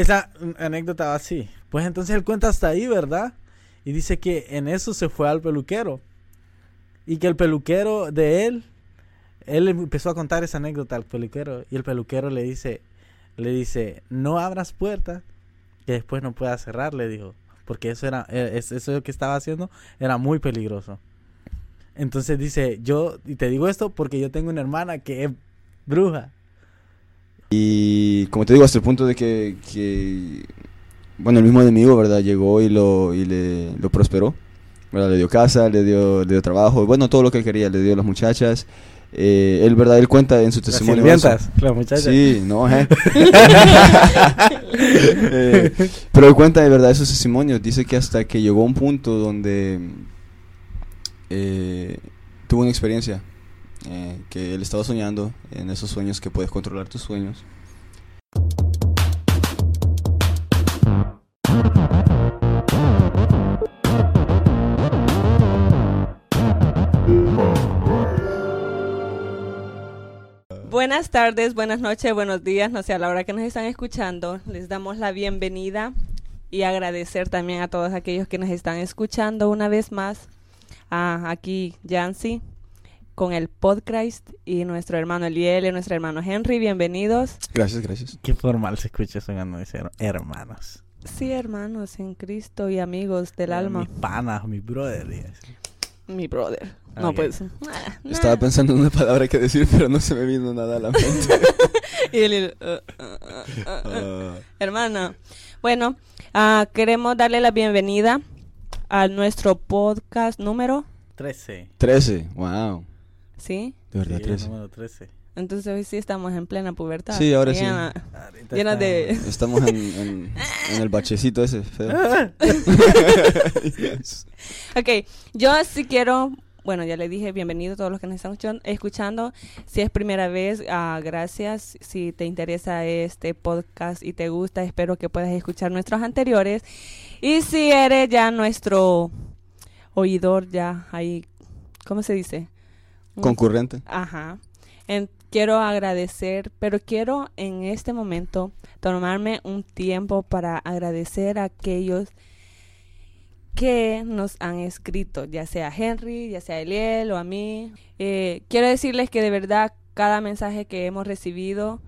esa anécdota va así. Pues entonces él cuenta hasta ahí, ¿verdad? Y dice que en eso se fue al peluquero. Y que el peluquero de él, él empezó a contar esa anécdota al peluquero. Y el peluquero le dice, le dice, no abras puertas que después no puedas cerrar, le dijo. Porque eso era, es- eso que estaba haciendo era muy peligroso. Entonces dice, yo, y te digo esto porque yo tengo una hermana que es bruja. Y como te digo, hasta el punto de que, que, bueno, el mismo enemigo, ¿verdad? Llegó y lo, y le, lo prosperó, ¿verdad? Le dio casa, le dio, le dio trabajo, bueno, todo lo que él quería, le dio a las muchachas. Eh, él, ¿verdad? Él cuenta en su Las testimonio. sirvientas, las muchachas. Sí, no, eh. Eh, pero él cuenta de verdad esos testimonios. Dice que hasta que llegó a un punto donde eh, tuvo una experiencia eh, que él estaba soñando en esos sueños que puedes controlar tus sueños. Buenas tardes, buenas noches, buenos días, no sé a la hora que nos están escuchando. Les damos la bienvenida y agradecer también a todos aquellos que nos están escuchando una vez más. Aquí Yancy con el podcast y nuestro hermano Eliel y nuestro hermano Henry, bienvenidos. Gracias, gracias. Qué formal se escucha eso cuando dicen hermanos. Sí, hermanos en Cristo y amigos del alma. Mis panas, mi brother. y así. Mi brother. No, Ok. pues. ah, Estaba pensando en una palabra que decir, pero no se me vino nada a la mente. Y Eliel, "Uh, uh, uh, uh, uh". Ah, Hermana, bueno, ah, queremos darle la bienvenida a nuestro podcast número, 13. 13, wow. ¿Sí? De verdad, Sí, el 13. número 13. Entonces hoy sí estamos en plena pubertad. Sí, ahora sí. Llena- Llena de- estamos- en, en, en el bachecito ese feo. Yes. Ok, yo sí quiero, bueno, ya le dije bienvenido a todos los que nos están escuchan- escuchando. Si es primera vez, ah, gracias. Si te interesa este podcast y te gusta, espero que puedas escuchar nuestros anteriores. Y si eres ya nuestro oidor, ya ahí, ¿cómo se dice? Concurrente. Ajá. En- quiero agradecer, pero quiero en este momento tomarme un tiempo para agradecer a aquellos que nos han escrito, ya sea a Henry, ya sea a Eliel o a mí. Eh, quiero decirles que de verdad cada mensaje que hemos recibido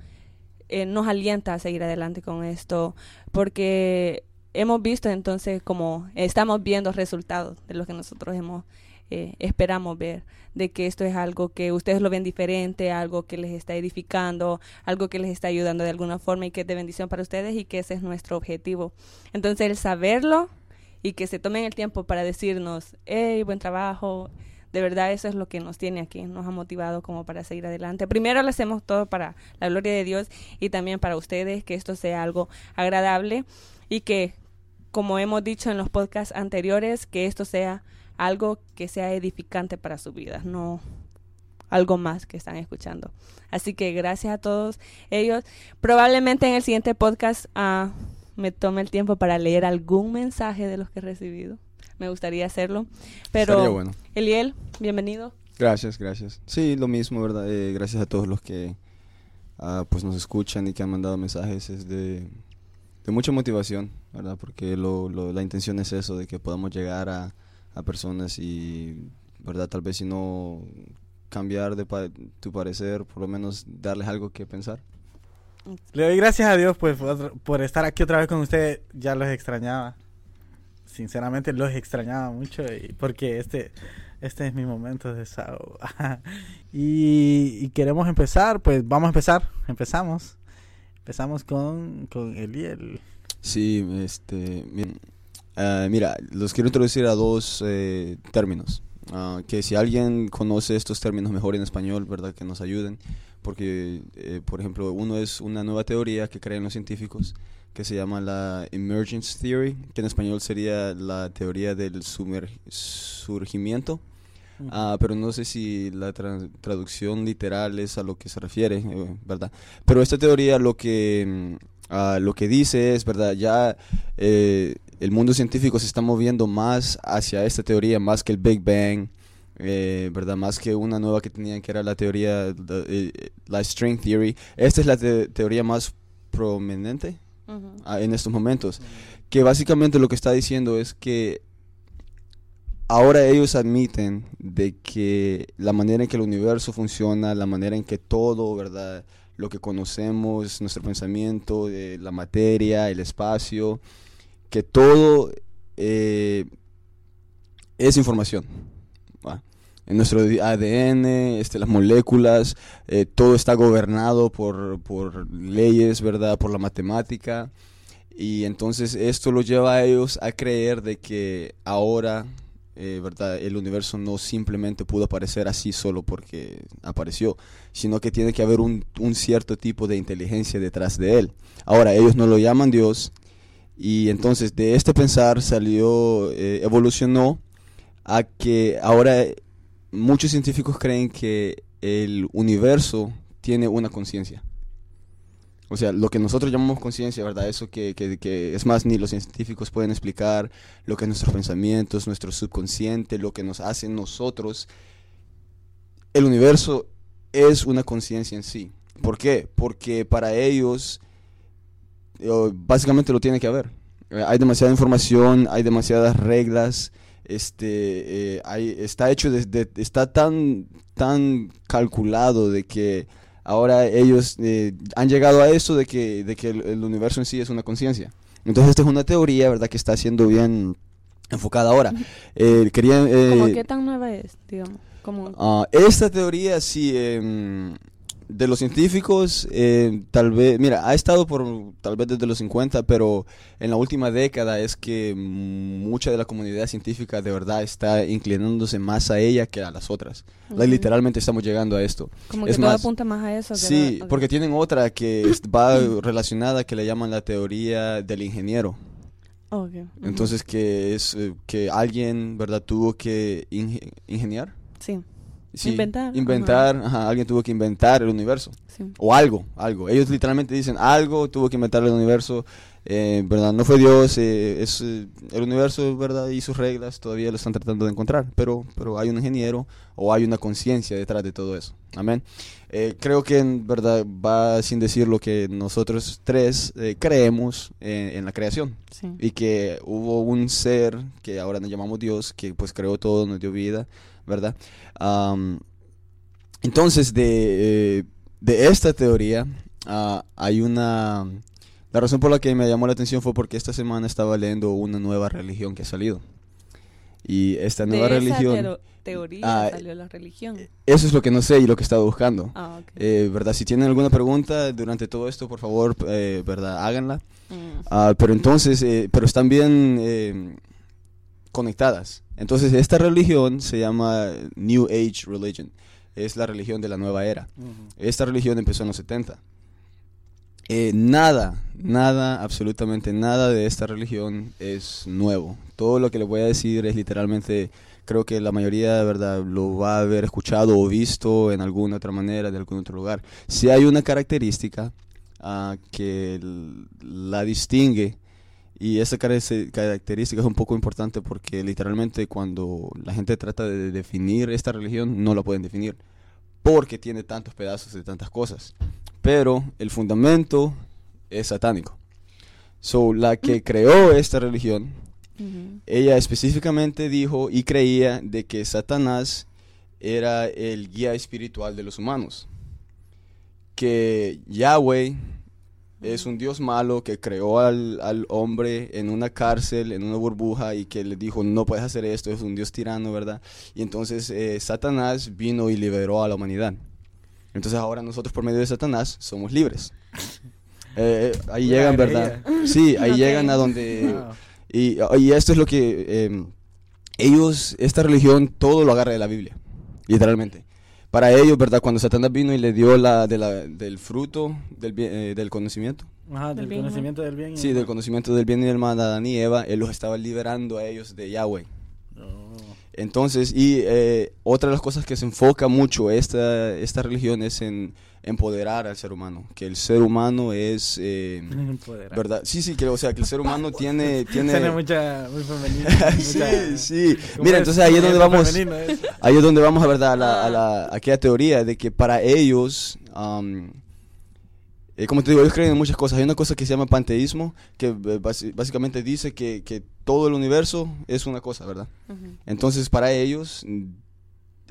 eh, nos alienta a seguir adelante con esto, porque hemos visto entonces como estamos viendo resultados de lo que nosotros hemos eh, esperamos ver de que esto es algo que ustedes lo ven diferente, algo que les está edificando, algo que les está ayudando de alguna forma y que es de bendición para ustedes y que ese es nuestro objetivo. Entonces el saberlo y que se tomen el tiempo para decirnos, hey, buen trabajo, de verdad eso es lo que nos tiene aquí, nos ha motivado como para seguir adelante. Primero lo hacemos todo para la gloria de Dios y también para ustedes, que esto sea algo agradable y que, como hemos dicho en los podcasts anteriores, que esto sea algo que sea edificante para su vida, no algo más que están escuchando. Así que gracias a todos ellos. Probablemente en el siguiente podcast ah, me tome el tiempo para leer algún mensaje de los que he recibido. Me gustaría hacerlo. Pero, bueno. Eliel, bienvenido. Gracias, gracias. Sí, lo mismo, ¿verdad? Eh, gracias a todos los que ah, pues nos escuchan y que han mandado mensajes. Es de, de mucha motivación, ¿verdad? Porque lo, lo- la intención es eso, de que podamos llegar a, a personas y, ¿verdad? Tal vez si no cambiar de pa- tu parecer, por lo menos darles algo que pensar. Le doy gracias a Dios pues, por, por estar aquí otra vez con ustedes. Ya los extrañaba. Sinceramente los extrañaba mucho y porque este, este es mi momento de desahogo. y, y queremos empezar, pues vamos a empezar. Empezamos. Empezamos con, con Eliel. Sí, este, ah, mira, los quiero introducir a dos eh, términos. Ah, que si alguien conoce estos términos mejor en español, ¿verdad? Que nos ayuden. Porque, eh, por ejemplo, uno es una nueva teoría que creen los científicos que se llama la Emergence Theory, que en español sería la teoría del surgimiento. Ah, pero no sé si la tra- traducción literal es a lo que se refiere, eh, ¿verdad? Pero esta teoría lo que, ah, lo que dice es, ¿verdad? Ya eh, el mundo científico se está moviendo más hacia esta teoría, más que el Big Bang, eh, ¿verdad? Más que una nueva que tenían que era la teoría, la, eh, la String Theory. Esta es la te- teoría más prominente, ah, en estos momentos. Que básicamente lo que está diciendo es que ahora ellos admiten de que la manera en que el universo funciona, la manera en que todo, ¿verdad? Lo que conocemos, nuestro pensamiento, eh, la materia, el espacio, que todo eh, es información. En nuestro ADN, este, las moléculas, eh, todo está gobernado por, por leyes, ¿verdad? Por la matemática. Y entonces esto lo lleva a ellos a creer de que ahora, eh, ¿verdad? El universo no simplemente pudo aparecer así solo porque apareció, sino que tiene que haber un, un cierto tipo de inteligencia detrás de él. Ahora, ellos no lo llaman Dios y entonces de este pensar salió, eh, evolucionó a que ahora muchos científicos creen que el universo tiene una conciencia. O sea, lo que nosotros llamamos conciencia, ¿verdad? Eso que, que, que es más, ni los científicos pueden explicar, lo que es nuestros pensamientos, nuestro subconsciente, lo que nos hace nosotros. El universo es una conciencia en sí. ¿Por qué? Porque para ellos eh, básicamente lo tiene que haber. Eh, Hay demasiada información, hay demasiadas reglas, este, eh, hay- está hecho desde, está tan, tan calculado de que ahora ellos eh, han llegado a eso de que, de que el, el universo en sí es una conciencia. Entonces esta es una teoría, ¿verdad? Que está siendo bien enfocada ahora. Eh, quería, eh, ¿Cómo qué tan nueva es, digamos? Como, Ah, esta teoría, sí, em, de los científicos, eh, tal vez, mira, ha estado por tal vez desde los 50, pero en la última década es que mucha de la comunidad científica de verdad está inclinándose más a ella que a las otras. Like, literalmente estamos llegando a esto. como que es todo más, apunta más a eso. que Sí, porque tienen otra que va relacionada que le llaman la teoría del ingeniero. Ok, ujú. Entonces que es eh, que alguien, ¿verdad? Tuvo que inge- ingeniar. Sí, Sí, Inventar, Inventar, ajá, alguien tuvo que inventar el universo. sí. O algo, algo. Ellos literalmente dicen algo tuvo que inventar el universo. eh, ¿Verdad? No fue Dios, eh, es eh, el universo, ¿verdad? Y sus reglas todavía lo están tratando de encontrar. Pero, pero hay un ingeniero o hay una conciencia detrás de todo eso. Amén. Eh, creo que en verdad va sin decir lo que nosotros tres eh, creemos eh, en la creación sí. y que hubo un ser que ahora nos llamamos Dios, que pues creó todo, nos dio vida, ¿verdad? Am, entonces, de, eh, de esta teoría, ah, hay una... La razón por la que me llamó la atención fue porque esta semana estaba leyendo una nueva religión que ha salido. Y esta nueva de religión... esa teoría Ah, salió la religión. Eso es lo que no sé y lo que he estado buscando. Ah, ok. Eh, ¿Verdad? Si tienen alguna pregunta durante todo esto, por favor, eh, ¿verdad? Háganla. Mm. Ah, pero entonces, eh, pero están bien eh, conectadas. Entonces, esta religión se llama New Age Religion. Es la religión de la nueva era. Esta religión empezó en los 70. Eh, nada, nada, absolutamente nada de esta religión es nuevo. Todo lo que les voy a decir es literalmente, creo que la mayoría de verdad lo va a haber escuchado o visto en alguna otra manera, de algún otro lugar. Si hay una característica ah, que la distingue, y esa característica es un poco importante porque literalmente cuando la gente trata de definir esta religión, no la pueden definir porque tiene tantos pedazos de tantas cosas. Pero el fundamento es satánico. So, la que creó esta religión, Ujú. ella específicamente dijo y creía de que Satanás era el guía espiritual de los humanos. Que Yahweh es un dios malo que creó al, al hombre en una cárcel, en una burbuja y que le dijo no puedes hacer esto, es un dios tirano, ¿verdad? Y entonces eh, Satanás vino y liberó a la humanidad. Entonces ahora nosotros por medio de Satanás somos libres. Eh, eh, ahí llegan. ¿verdad? Sí, ahí llegan a donde... Wow. Y, y esto es lo que eh, ellos, esta religión, todo lo agarra de la Biblia, literalmente. Para ellos, ¿verdad? Cuando Satanás vino y le dio la, de la del fruto del, bien- eh, del conocimiento, Ajá, Del bien conocimiento del bien. y sí, del mal. conocimiento del bien y del mal, Adán y Eva, él los estaba liberando a ellos de Yahweh. Oh. Entonces, y eh, otra de las cosas que se enfoca mucho esta, esta religión es en empoderar al ser humano, que el ser humano es... eh, Empoderar. ¿Verdad? Sí, sí, que, o sea, que el ser humano tiene... tiene Suena mucha, muy femenino. sí, mucha- sí. ¿cómo Mira, es? entonces ahí es donde vamos, ahí es donde vamos a verdad a la, a la- a aquella teoría de que para ellos am, Eh, como te digo, ellos creen en muchas cosas. Hay una cosa que se llama panteísmo, que eh, básicamente dice que, que todo el universo es una cosa, ¿verdad? Ujú. Entonces, para ellos, mm,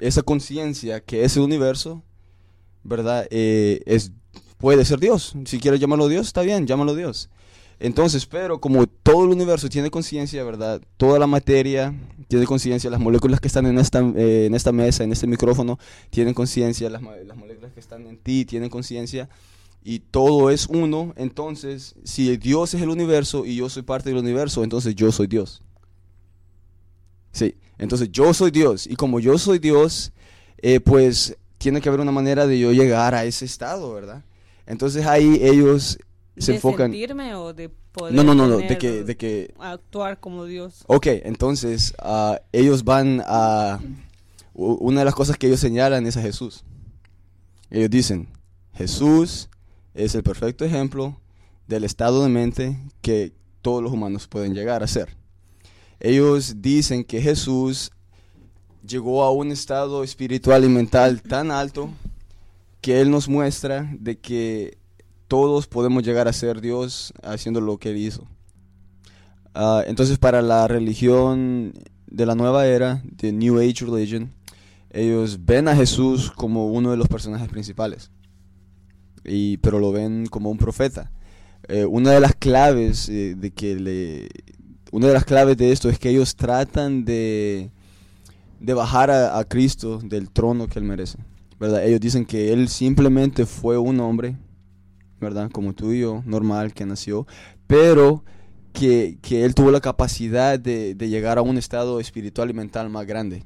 esa conciencia que es el universo, ¿verdad? Eh, es, puede ser Dios. Si quieres llamarlo Dios, está bien, llámalo Dios. Entonces, pero como todo el universo tiene conciencia, ¿verdad? Toda la materia tiene conciencia, las moléculas que están en esta, eh, en esta mesa, en este micrófono, tienen conciencia, las, mo- las moléculas que están en ti tienen conciencia, y todo es uno, entonces, si Dios es el universo y yo soy parte del universo, entonces yo soy Dios. Sí, entonces yo soy Dios y como yo soy Dios, eh, pues tiene que haber una manera de yo llegar a ese estado, ¿verdad? Entonces ahí ellos se ¿De enfocan... sentirme o de poder No, no, no, no, de que, de que... actuar como Dios? Ok, entonces ah, ellos van a... Una de las cosas que ellos señalan es a Jesús. Ellos dicen, Jesús es el perfecto ejemplo del estado de mente que todos los humanos pueden llegar a ser. Ellos dicen que Jesús llegó a un estado espiritual y mental tan alto que Él nos muestra de que todos podemos llegar a ser Dios haciendo lo que Él hizo. Ah, entonces para la religión de la nueva era, de New Age Religion, ellos ven a Jesús como uno de los personajes principales, y, pero lo ven como un profeta. Eh, una de las claves eh, de que le, una de las claves de esto es que ellos tratan de, de bajar a, a Cristo del trono que él merece. ¿verdad? Ellos dicen que él simplemente fue un hombre, ¿verdad? Como tú y yo, normal, que nació, pero que, que él tuvo la capacidad de, de llegar a un estado espiritual y mental más grande.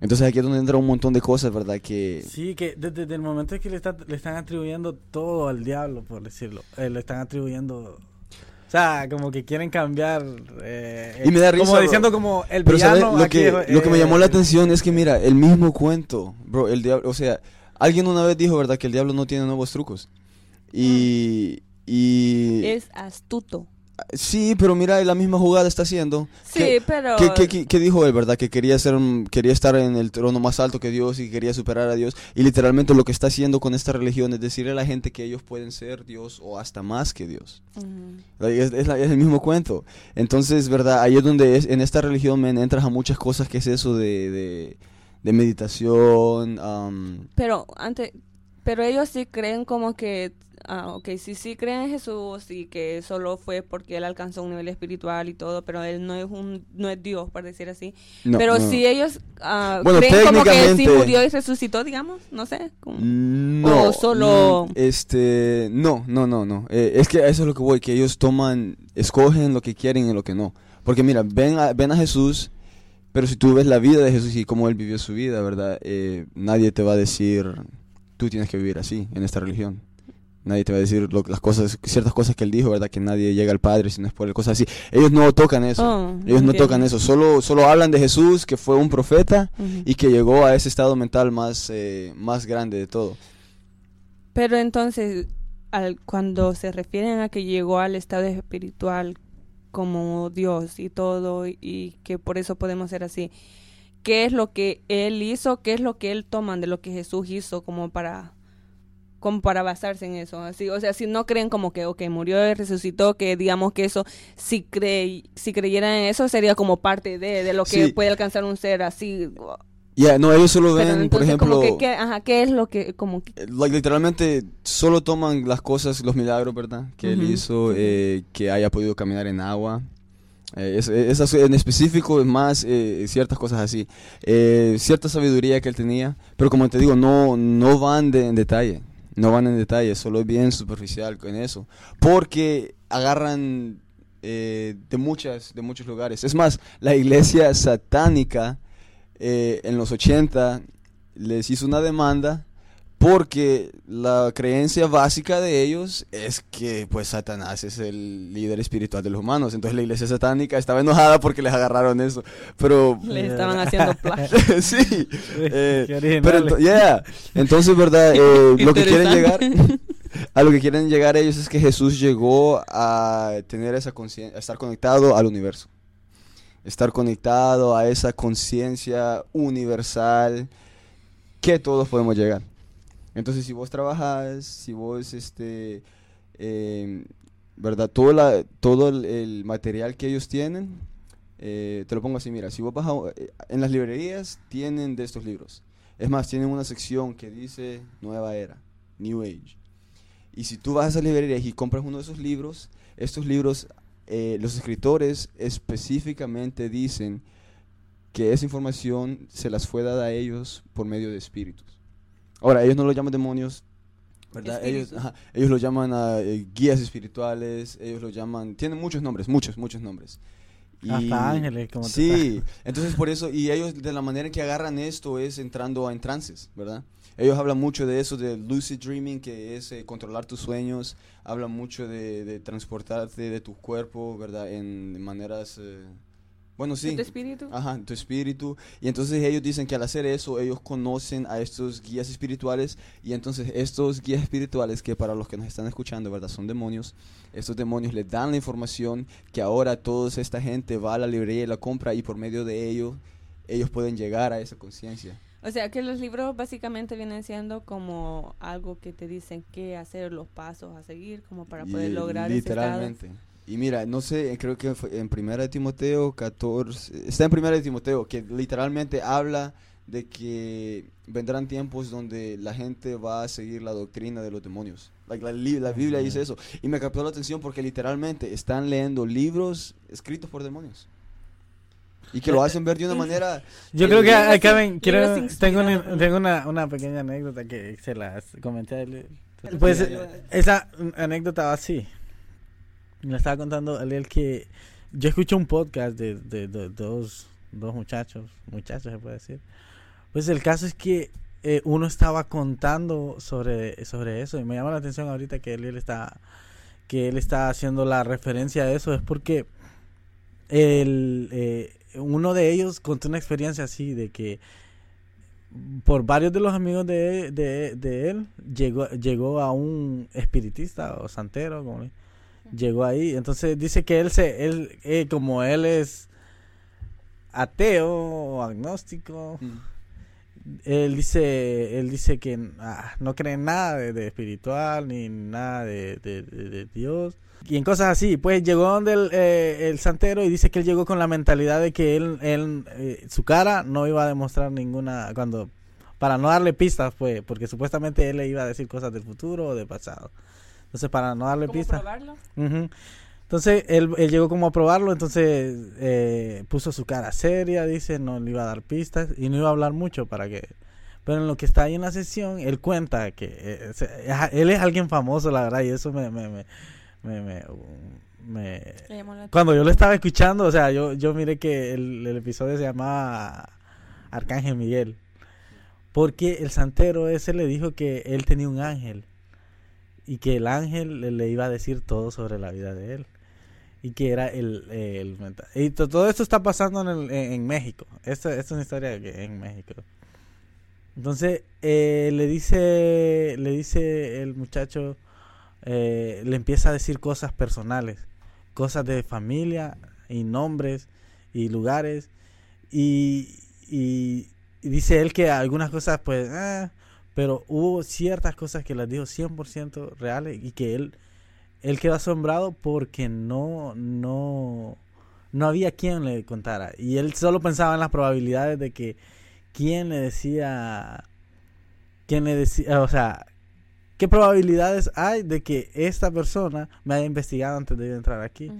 Entonces aquí es donde entra un montón de cosas, ¿verdad? Que... Sí, que desde, desde el momento en que le, está- le están atribuyendo todo al diablo, por decirlo. eh, le están atribuyendo... O sea, como que quieren cambiar... eh, Y me da Como risa, bro. diciendo como el Pero lo aquí que, lo que me eh, llamó la atención es que mira, el mismo cuento, bro, el diablo, o sea, alguien una vez dijo, ¿verdad? Que el diablo no tiene nuevos trucos. Y... y Es astuto. Sí, pero mira, la misma jugada está haciendo. Sí, ¿Qué- pero... ¿Qué, qué, qué- qué dijo él, verdad? Que quería ser, quería estar en el trono más alto que Dios y quería superar a Dios. Y literalmente lo que está haciendo con esta religión es decirle a la gente que ellos pueden ser Dios o hasta más que Dios. Es, es la- es el mismo cuento. Entonces, ¿verdad? Ahí es donde es, en esta religión entras a muchas cosas que es eso de, de, de meditación. Pero antes, pero ellos sí creen como que, ah, ok, sí, sí creen en Jesús y que solo fue porque él alcanzó un nivel espiritual y todo, pero él no es un, no es Dios, por decir así. no, pero no. si ellos ah, Bueno, creen como que sí murió y resucitó, digamos, no sé. como- No, o solo- este, no, no, no, no. Eh, es que eso es lo que voy, que ellos toman, escogen lo que quieren y lo que no. Porque mira, ven a, ven a Jesús, pero si tú ves la vida de Jesús y cómo él vivió su vida, ¿verdad? Eh, nadie te va a decir, tú tienes que vivir así en esta religión. Nadie te va a decir lo- las cosas, ciertas cosas que él dijo, ¿verdad? Que nadie llega al Padre si no es por él, cosas así. Ellos no tocan eso. Oh, ellos no tocan eso. Solo, solo hablan de Jesús, que fue un profeta y que llegó a ese estado mental más, eh, más grande de todo. Pero entonces, al, cuando se refieren a que llegó al estado espiritual como Dios y todo, y que por eso podemos ser así, ¿qué es lo que Él hizo? ¿Qué es lo que Él toman de lo que Jesús hizo como para como para basarse en eso? Así, o sea, si no creen como que, ok, murió y resucitó, que digamos que eso, si, cre si creyeran en eso, sería como parte de, de lo que Sí. puede alcanzar un ser así. Ya, no, ellos solo ven, por ejemplo, como que, ¿qué, ajá, ¿qué es lo que, como que, eh, like, literalmente solo toman las cosas, los milagros, ¿verdad? Que él hizo, eh, que haya podido caminar en agua. Eh, es- esas en específico, es más eh, ciertas cosas así. Eh, cierta sabiduría que él tenía, pero como te digo, no, no van de, en detalle. No van en detalle, solo es bien superficial con eso. Porque agarran eh, de, muchas, de muchos lugares. Es más, la iglesia satánica eh, en los 80 les hizo una demanda porque la creencia básica de ellos es que pues Satanás es el líder espiritual de los humanos. Entonces la iglesia satánica estaba enojada porque les agarraron eso. Pero le estaban haciendo plagio? sí. eh, Qué pero yeah. entonces, ¿verdad? Eh, lo que quieren llegar, a lo que quieren llegar ellos es que Jesús llegó a tener esa conciencia, a estar conectado al universo. Estar conectado a esa conciencia universal que todos podemos llegar. Entonces, si vos trabajas, si vos este, eh, ¿verdad? Todo, la, todo el, el material que ellos tienen, eh, te lo pongo así, mira, si vos vas a- eh, en las librerías tienen de estos libros. Es más, tienen una sección que dice Nueva Era, New Age. Y si tú vas a esas librerías y compras uno de esos libros, estos libros, eh, los escritores específicamente dicen que esa información se las fue dada a ellos por medio de espíritus. Ahora, ellos no lo llaman demonios, ¿verdad? Ellos, ajá, ellos lo llaman a eh, guías espirituales, ellos lo llaman, tienen muchos nombres, muchos, muchos nombres. Y- Hasta ángeles, como te Sí, entonces por eso, y ellos de la manera en que agarran esto es entrando en trances, ¿verdad? Ellos hablan mucho de eso, de lucid dreaming, que es eh, controlar tus sueños, hablan mucho de, de transportarte de tu cuerpo, ¿verdad? En maneras, eh, bueno, sí. ¿Tu espíritu? Ajá, tu espíritu. Y entonces ellos dicen que al hacer eso, ellos conocen a estos guías espirituales. Y entonces estos guías espirituales, que para los que nos están escuchando, ¿verdad? Son demonios. Estos demonios les dan la información que ahora toda esta gente va a la librería y la compra. Y por medio de ello, ellos pueden llegar a esa conciencia. O sea que los libros básicamente vienen siendo como algo que te dicen qué hacer, los pasos a seguir, como para poder Y, lograr ese. Literalmente. Y mira, no sé, creo que fue en Primera de Timoteo 14, está en Primera de Timoteo, que literalmente habla de que vendrán tiempos donde la gente va a seguir la doctrina de los demonios. Like, la, la Biblia dice eso. Y me captó la atención porque literalmente están leyendo libros escritos por demonios. Y que lo hacen ver de una manera... Yo Eh, creo que acá in- ven, quiero, tengo, una, tengo una, una pequeña anécdota que se las comenté. Pues eh, esa anécdota va así. Le estaba contando a que yo escuché un podcast de, de- dos, dos muchachos, muchachos se puede decir. Pues el caso es que eh, uno estaba contando sobre, sobre eso y me llama la atención ahorita que él, está que él está haciendo la referencia a eso es porque el, eh, uno de ellos contó una experiencia así de que por varios de los amigos de, de, de él llegó, llegó a un espiritista o santero, como llegó ahí. Entonces dice que él se, él, eh, como él es ateo o agnóstico, él dice, él dice que ah, no cree en nada de, de espiritual ni nada de, de- de- de Dios. Y en cosas así, pues llegó donde el, eh, el santero y dice que él llegó con la mentalidad de que él, él eh, su cara no iba a demostrar ninguna, cuando, para no darle pistas, pues, porque supuestamente él le iba a decir cosas del futuro o del pasado. Entonces, para no darle ¿Cómo probarlo? Ujú. Entonces él, él llegó como a probarlo, entonces eh, puso su cara seria, dice, no le iba a dar pistas y no iba a hablar mucho para que... Pero en lo que está ahí en la sesión, él cuenta que eh, se- es- él es alguien famoso, la verdad, y eso me... me, me, me, Cuando yo lo estaba escuchando, o sea, yo, yo miré que el, el episodio se llamaba Arcángel Miguel. Porque el santero ese le dijo que él tenía un ángel y que el ángel le, iba a decir todo sobre la vida de él. Y que era el, el menta- y to- todo esto está pasando en, el- en, México. Esto, esto es una historia en México. Entonces eh, le dice le dice el muchacho eh, le empieza a decir cosas personales cosas de familia y nombres y lugares. Y, y- dice él que algunas cosas pues ah, pero hubo ciertas cosas que las dijo 100% reales y que él él quedó asombrado porque no no no había quien le contara y él solo pensaba en las probabilidades de que quién le decía quién le decía o sea qué probabilidades hay de que esta persona me haya investigado antes de entrar aquí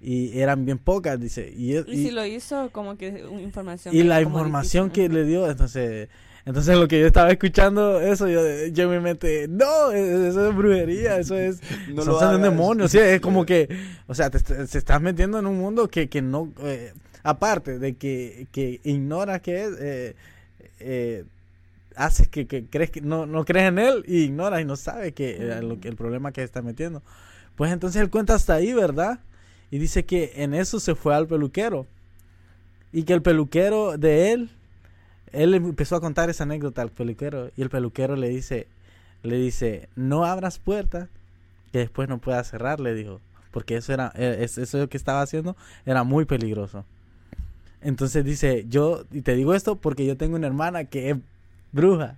y eran bien pocas dice y, Y, si lo hizo, como que información. y la información difícil. que le dio, entonces, entonces lo que yo estaba escuchando, eso, yo, yo mi mente, no, e- eso es brujería, eso es, No son, lo demonios, sí, es como que, o sea, te, te- se estás metiendo en un mundo que, que no, eh, aparte de que, que ignora que es, eh, eh, haces que, que crees que no, no crees en él y ignoras y no sabes que, eh, lo que el problema que está metiendo. Pues entonces él cuenta hasta ahí, ¿verdad? Y dice que en eso se fue al peluquero. Y que el peluquero de él, él empezó a contar esa anécdota al peluquero. Y el peluquero le dice, le dice, no abras puertas que después no puedas cerrar, le dijo. Porque eso era, es- eso que estaba haciendo era muy peligroso. Entonces dice, yo, y te digo esto porque yo tengo una hermana que es bruja.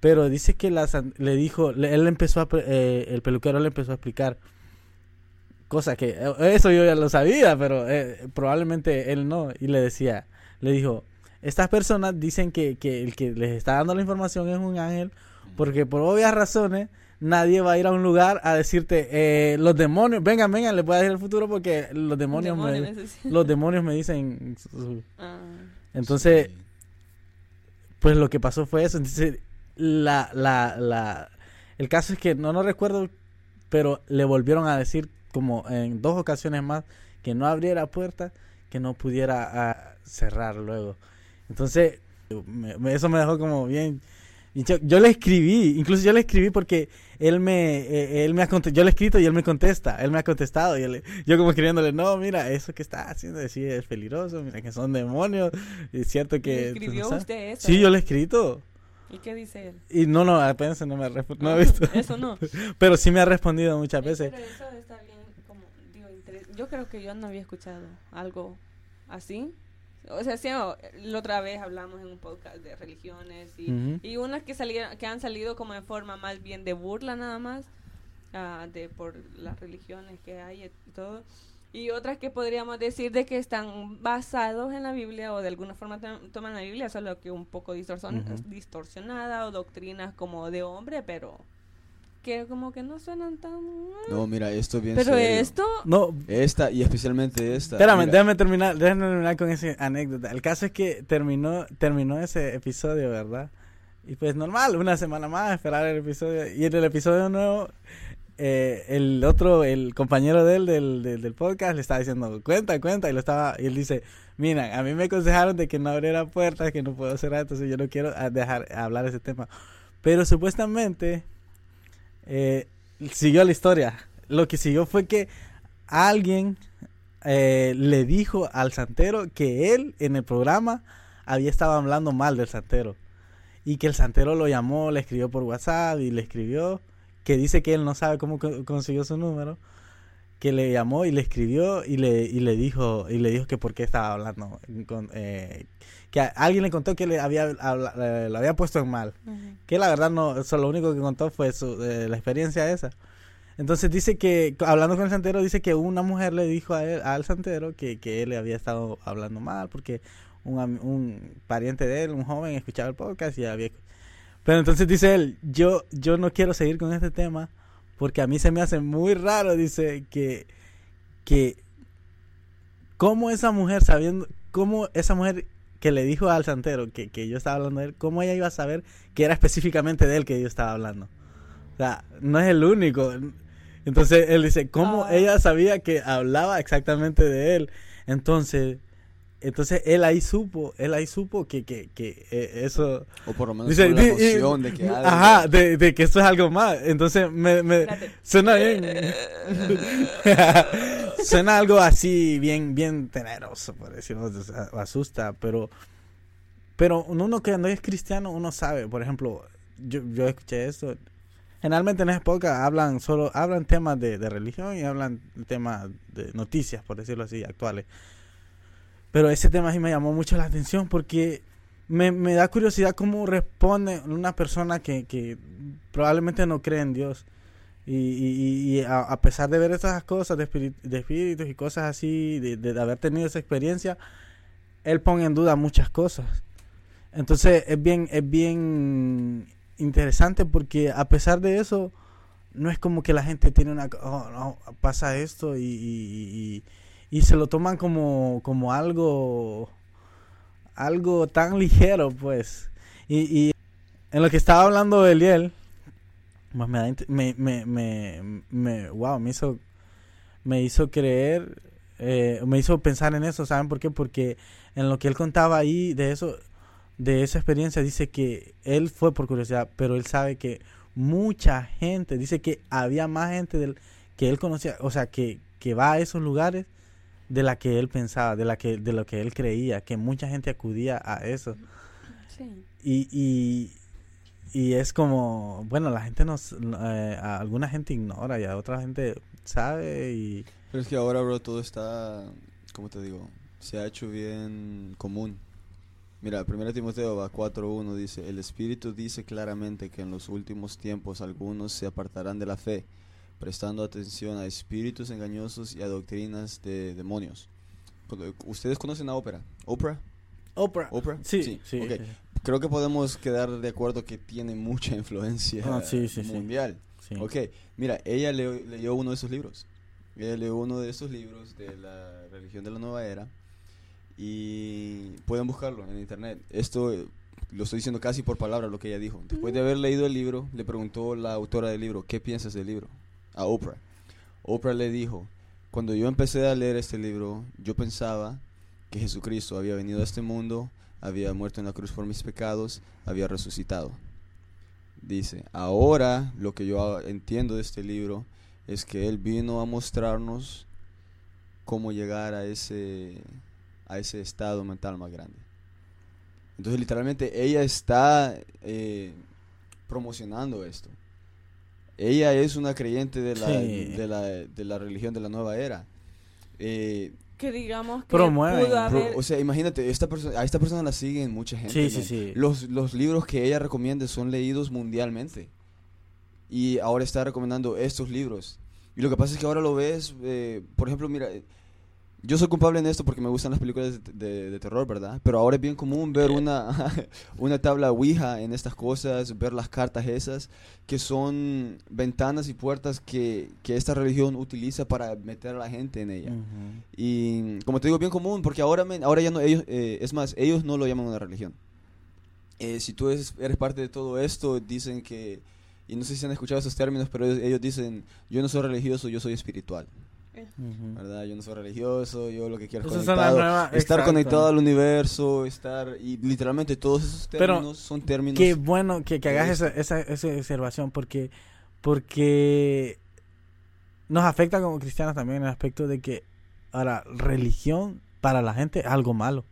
Pero dice que le dijo, él empezó a, eh, el peluquero le empezó a explicar cosa que eh, eso yo ya lo sabía, pero eh, probablemente él no. Y le decía, le dijo, estas personas dicen que, que el que les está dando la información es un ángel, porque por obvias razones nadie va a ir a un lugar a decirte, eh, los demonios, vengan, vengan, les voy a decir el futuro porque los demonios, Demonio, me, los demonios me dicen... su- su- Ah. Entonces, Sí. pues lo que pasó fue eso. Entonces, la, la, la, el caso es que no lo recuerdo, pero le volvieron a decir como en dos ocasiones más que no abriera puerta, que no pudiera ah, cerrar luego. Entonces, me- me- eso me dejó como bien. y Yo, yo le escribí, incluso yo le escribí porque él me, eh, él me ha yo le he escrito y él me contesta, él me ha contestado y él- yo como escribiéndole, no, mira, eso que está haciendo sí es peligroso, mira que son demonios, es cierto que... ¿Le no escribió sabes". usted eso? Sí, yo le he escrito. ¿Y qué dice él? Y no, no, apenas no me ha respondido. No he visto. Eso no. Pero sí me ha respondido muchas veces. pero eso está bien, como, digo, interes- Yo creo que yo no había escuchado algo así. O sea, sí, o- la otra vez hablamos en un podcast de religiones y, y unas que salieron, que han salido como en forma más bien de burla nada más, ah, de por las religiones que hay y todo. Y otras que podríamos decir de que están basados en la Biblia o de alguna forma tom- toman la Biblia, solo que un poco distorsion- Ujú. distorsionada o doctrinas como de hombre, pero que como que no suenan tan... No, mira, esto es bien Pero serio. esto, No, Esta y especialmente esta. espérame, mira, déjame terminar, déjame terminar con esa anécdota. El caso es que terminó, terminó ese episodio, ¿verdad? Y pues normal, una semana más, esperar el episodio. Y en el episodio nuevo, eh, el otro, el compañero de él del, del, del podcast le estaba diciendo, cuenta, cuenta, y lo estaba, y él dice, mira, a mí me aconsejaron de que no abriera puertas, que no puedo cerrar, entonces yo no quiero ah, dejar hablar ese tema. Pero supuestamente, eh, siguió la historia. Lo que siguió fue que alguien eh, le dijo al santero que él en el programa había estado hablando mal del santero. Y que el santero lo llamó, le escribió por WhatsApp y le escribió que dice que él no sabe cómo co- consiguió su número. Que le llamó y le escribió y le, y le dijo y le dijo que por qué estaba hablando con, eh, que a- alguien le contó que le había habla- eh, lo había puesto en mal que la verdad no, eso lo único que contó fue su, eh, la experiencia esa. Entonces dice que, hablando con el santero, dice que una mujer le dijo a él, al santero que, que él le había estado hablando mal porque un, un pariente de él, un joven, escuchaba el podcast y había... Pero entonces dice él, yo, yo no quiero seguir con este tema porque a mí se me hace muy raro, dice, que, que cómo esa mujer sabiendo, cómo esa mujer que le dijo al santero que, que yo estaba hablando de él, cómo ella iba a saber que era específicamente de él que yo estaba hablando. O sea, no es el único. Entonces él dice, ¿cómo Ah. ella sabía que hablaba exactamente de él? Entonces, entonces él ahí supo, él ahí supo que, que, que eh, eso... O por lo menos Dice, la emoción y- de que algo- Ajá, de, de que esto es algo más. Entonces me, me suena bien. suena algo así bien, bien temeroso, por decirlo, o sea, asusta, pero, pero uno que no es cristiano, uno sabe, por ejemplo, yo, yo escuché esto. Generalmente en esa época hablan solo, hablan temas de, de religión y hablan temas de noticias, por decirlo así, actuales. Pero ese tema sí me llamó mucho la atención porque me, me da curiosidad cómo responde una persona que, que probablemente no cree en Dios. Y, y- y a, a pesar de ver esas cosas de, espíritu- de espíritus y cosas así, de, de haber tenido esa experiencia, él pone en duda muchas cosas. Entonces es bien, es bien interesante porque a pesar de eso, no es como que la gente tiene una... Oh, no, pasa esto y- y- se lo toman como, como algo... Algo tan ligero, pues. Y, y en lo que estaba hablando Eliel, más int- me, me, me, me- wow, me hizo, me hizo creer, eh, me hizo pensar en eso, ¿saben por qué? Porque en lo que él contaba ahí de eso, de esa experiencia, dice que él fue por curiosidad, pero él sabe que mucha gente, dice que había más gente del, que él conocía, o sea, que, que va a esos lugares de la que él pensaba, de la que, de lo que él creía, que mucha gente acudía a eso. Sí. Y, y, y es como, bueno, la gente nos, eh, a alguna gente ignora y a otra gente sabe y... Pero es que ahora, bro, todo está, ¿cómo te digo? Se ha hecho bien común. Mira, 1 Timoteo va 4.1 dice, el Espíritu dice claramente que en los últimos tiempos algunos se apartarán de la fe, prestando atención a espíritus engañosos y a doctrinas de demonios. ¿Ustedes conocen a ópera? ¿Oprah? Oprah. ¿Oprah? Sí, sí. sí. Creo que podemos quedar de acuerdo que tiene mucha influencia ah, mundial. Ok, mira, ella leyó uno de esos libros. Ella leyó uno de esos libros de la religión de la nueva era y pueden buscarlo en internet. Esto lo estoy diciendo casi por palabra lo que ella dijo. Después de haber leído el libro, le preguntó la autora del libro, ¿qué piensas del libro? A Oprah. Oprah le dijo, cuando yo empecé a leer este libro, yo pensaba que Jesucristo había venido a este mundo, había muerto en la cruz por mis pecados, había resucitado. Dice, ahora lo que yo entiendo de este libro es que Él vino a mostrarnos cómo llegar a ese a ese estado mental más grande. Entonces literalmente ella está eh, promocionando esto. Ella es una creyente de la, de, la, de la religión de la nueva era. Eh, que digamos que pudo haber... o sea, imagínate, esta persona, a esta persona la siguen mucha gente. Sí, sí, sí. Los, los libros que ella recomienda son leídos mundialmente. Y ahora está recomendando estos libros. Y lo que pasa es que ahora lo ves, eh, por ejemplo, mira, yo soy culpable en esto porque me gustan las películas de, terror, ¿verdad? Pero ahora es bien común ver una, una tabla Ouija en estas cosas, ver las cartas esas, que son ventanas y puertas que, que esta religión utiliza para meter a la gente en ella. Y como te digo, bien común, porque ahora, ahora ya no, ellos, eh, es más, ellos no lo llaman una religión. Eh, si tú eres, eres parte de todo esto, dicen que, y no sé si han escuchado esos términos, pero ellos dicen, yo no soy religioso, yo soy espiritual. ¿Verdad? Yo no soy religioso, yo lo que quiero es estar conectado al universo, estar y literalmente todos esos términos son términos. Qué bueno que, que hagas esa, esa, esa, observación porque porque nos afecta como cristianos también en el aspecto de que ahora religión para la gente es algo malo.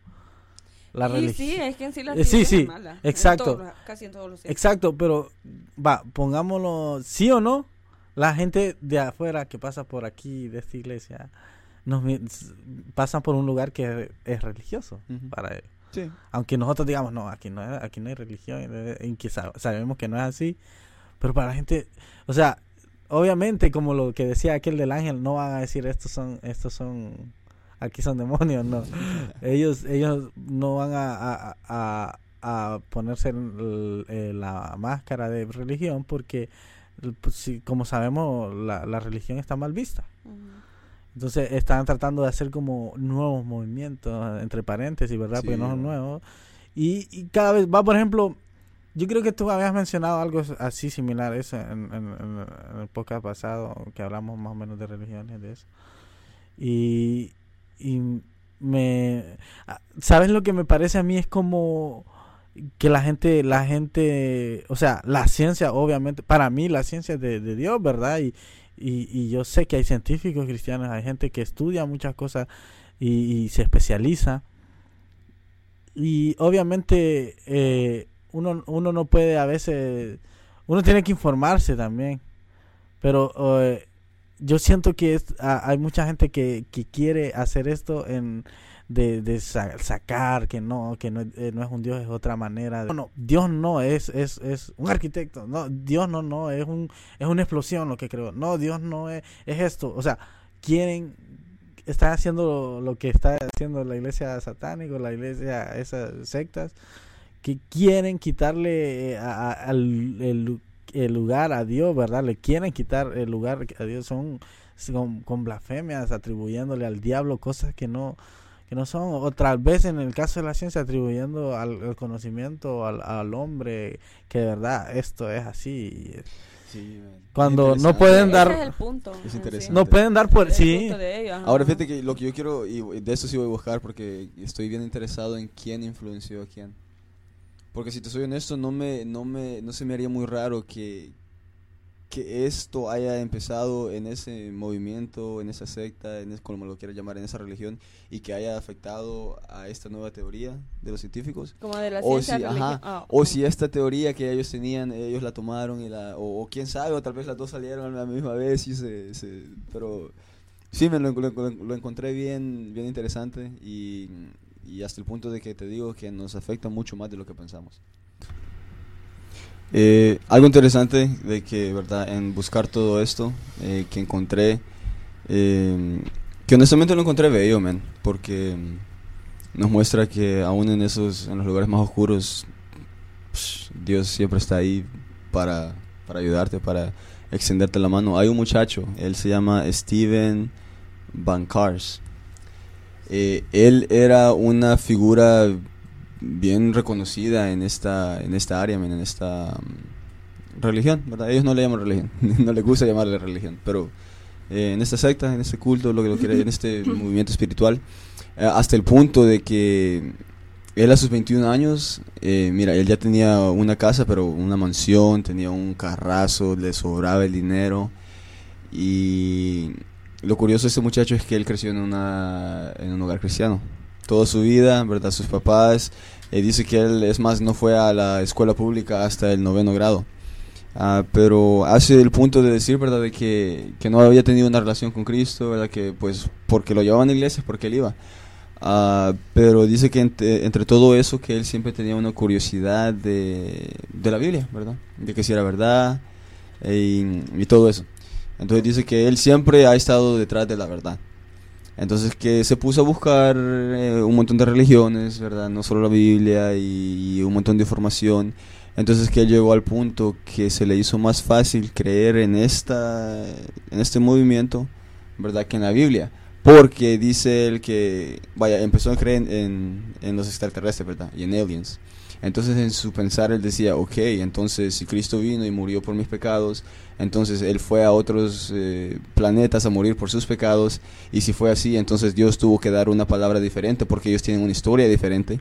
La religión. Sí, es que en sí la eh, sí, sí, exacto. casi en todos los exacto, pero va, pongámoslo sí o no la gente de afuera que pasa por aquí de esta iglesia nos pasan por un lugar que es religioso para ellos. Sí. Aunque nosotros digamos, no, aquí no, aquí no hay religión, en que sabemos que no es así, pero para la gente, o sea, obviamente como lo que decía aquel del ángel, no van a decir estos son, estos son, aquí son demonios, no. ellos, ellos no van a, a, a, ponerse la máscara de religión porque pues, como sabemos, la, la, religión está mal vista. Entonces están tratando de hacer como nuevos movimientos, entre paréntesis, ¿verdad? Porque no son nuevos. Y, y, cada vez va, por ejemplo, yo creo que tú habías mencionado algo así similar a eso en, en, el podcast pasado, que hablamos más o menos de religiones, de eso. Y, y me... Ah, ¿Sabes lo que me parece a mí? Es como que la gente, la gente, o sea, la ciencia, obviamente, para mí la ciencia es de, Dios, ¿verdad? Y, y, yo sé que hay científicos cristianos, hay gente que estudia muchas cosas y, se especializa. Y obviamente eh, uno, uno no puede a veces, uno tiene que informarse también, pero eh, yo siento que hay mucha gente que, que quiere hacer esto en de, de sacar que no que no, eh, no, es un Dios es otra manera no, Dios no es, es es un arquitecto no Dios no no es un es una explosión lo que creo no Dios no es es esto o sea quieren están haciendo lo, que está haciendo la iglesia satánica la iglesia esas sectas que quieren quitarle eh, al el, el lugar a Dios verdad le quieren quitar el lugar a Dios son con, con blasfemias atribuyéndole al diablo cosas que no que no son, o tal vez en el caso de la ciencia atribuyendo al, conocimiento al, al, hombre que de verdad esto es así. Cuando no pueden dar... es el punto. Es interesante. No pueden dar por... Sí. Ahora fíjate que lo que yo quiero, y de eso sí voy a buscar porque estoy bien interesado en quién influenció a quién. Porque si te soy honesto, no, me, no, me, no se me haría muy raro que, que esto haya empezado en ese movimiento, en esa secta, en como lo quieras llamar, en esa religión, y que haya afectado a esta nueva teoría de los científicos. Como de la o si, ah, o si esta teoría que ellos tenían, ellos la tomaron, y la, o, quién sabe, o tal vez las dos salieron a la misma vez, y se, pero sí, me lo, encontré bien, bien interesante, y y hasta el punto de que te digo que nos afecta mucho más de lo que pensamos. Eh, algo interesante de que, verdad, en buscar todo esto, eh, que encontré, eh, que honestamente lo encontré bello, man, porque mm, nos muestra que aún en esos, en los lugares más oscuros, Dios siempre está ahí para, para ayudarte, para extenderte la mano. Hay un muchacho, él se llama Steven Van él era una figura bien reconocida en esta en esta área, en esta mm, religión, ¿verdad? Ellos no le llaman religión, no les gusta llamarle religión, pero eh, en esta secta, en este culto, lo que lo quiere, en este movimiento espiritual, eh, hasta el punto de que él a sus 21 años, eh, mira, él ya tenía una casa, pero una mansión, tenía un carrazo, le sobraba el dinero. Y lo curioso de este muchacho es que él creció en, una, en un hogar cristiano. Toda su vida, ¿verdad? Sus papás. Eh, dice que él, es más, no fue a la escuela pública hasta el noveno grado. Ah, pero hace el punto de decir, ¿verdad? De que, que no había tenido una relación con Cristo, ¿verdad? Que pues porque lo llevaban a iglesias, porque él iba. Ah, pero dice que entre, entre todo eso que él siempre tenía una curiosidad de, de la Biblia, ¿verdad? De que si era verdad eh, y, y todo eso. Entonces dice que él siempre ha estado detrás de la verdad. Entonces que se puso a buscar eh, un montón de religiones, ¿verdad? No solo la Biblia y, un montón de información. Entonces que él llegó al punto que se le hizo más fácil creer en esta en este movimiento, ¿verdad? Que en la Biblia. Porque dice él que, vaya, empezó a creer en, en, en los extraterrestres, ¿verdad? Y en aliens. Entonces en su pensar él decía, ok, entonces si Cristo vino y murió por mis pecados, entonces él fue a otros eh, planetas a morir por sus pecados, y si fue así, entonces Dios tuvo que dar una palabra diferente porque ellos tienen una historia diferente.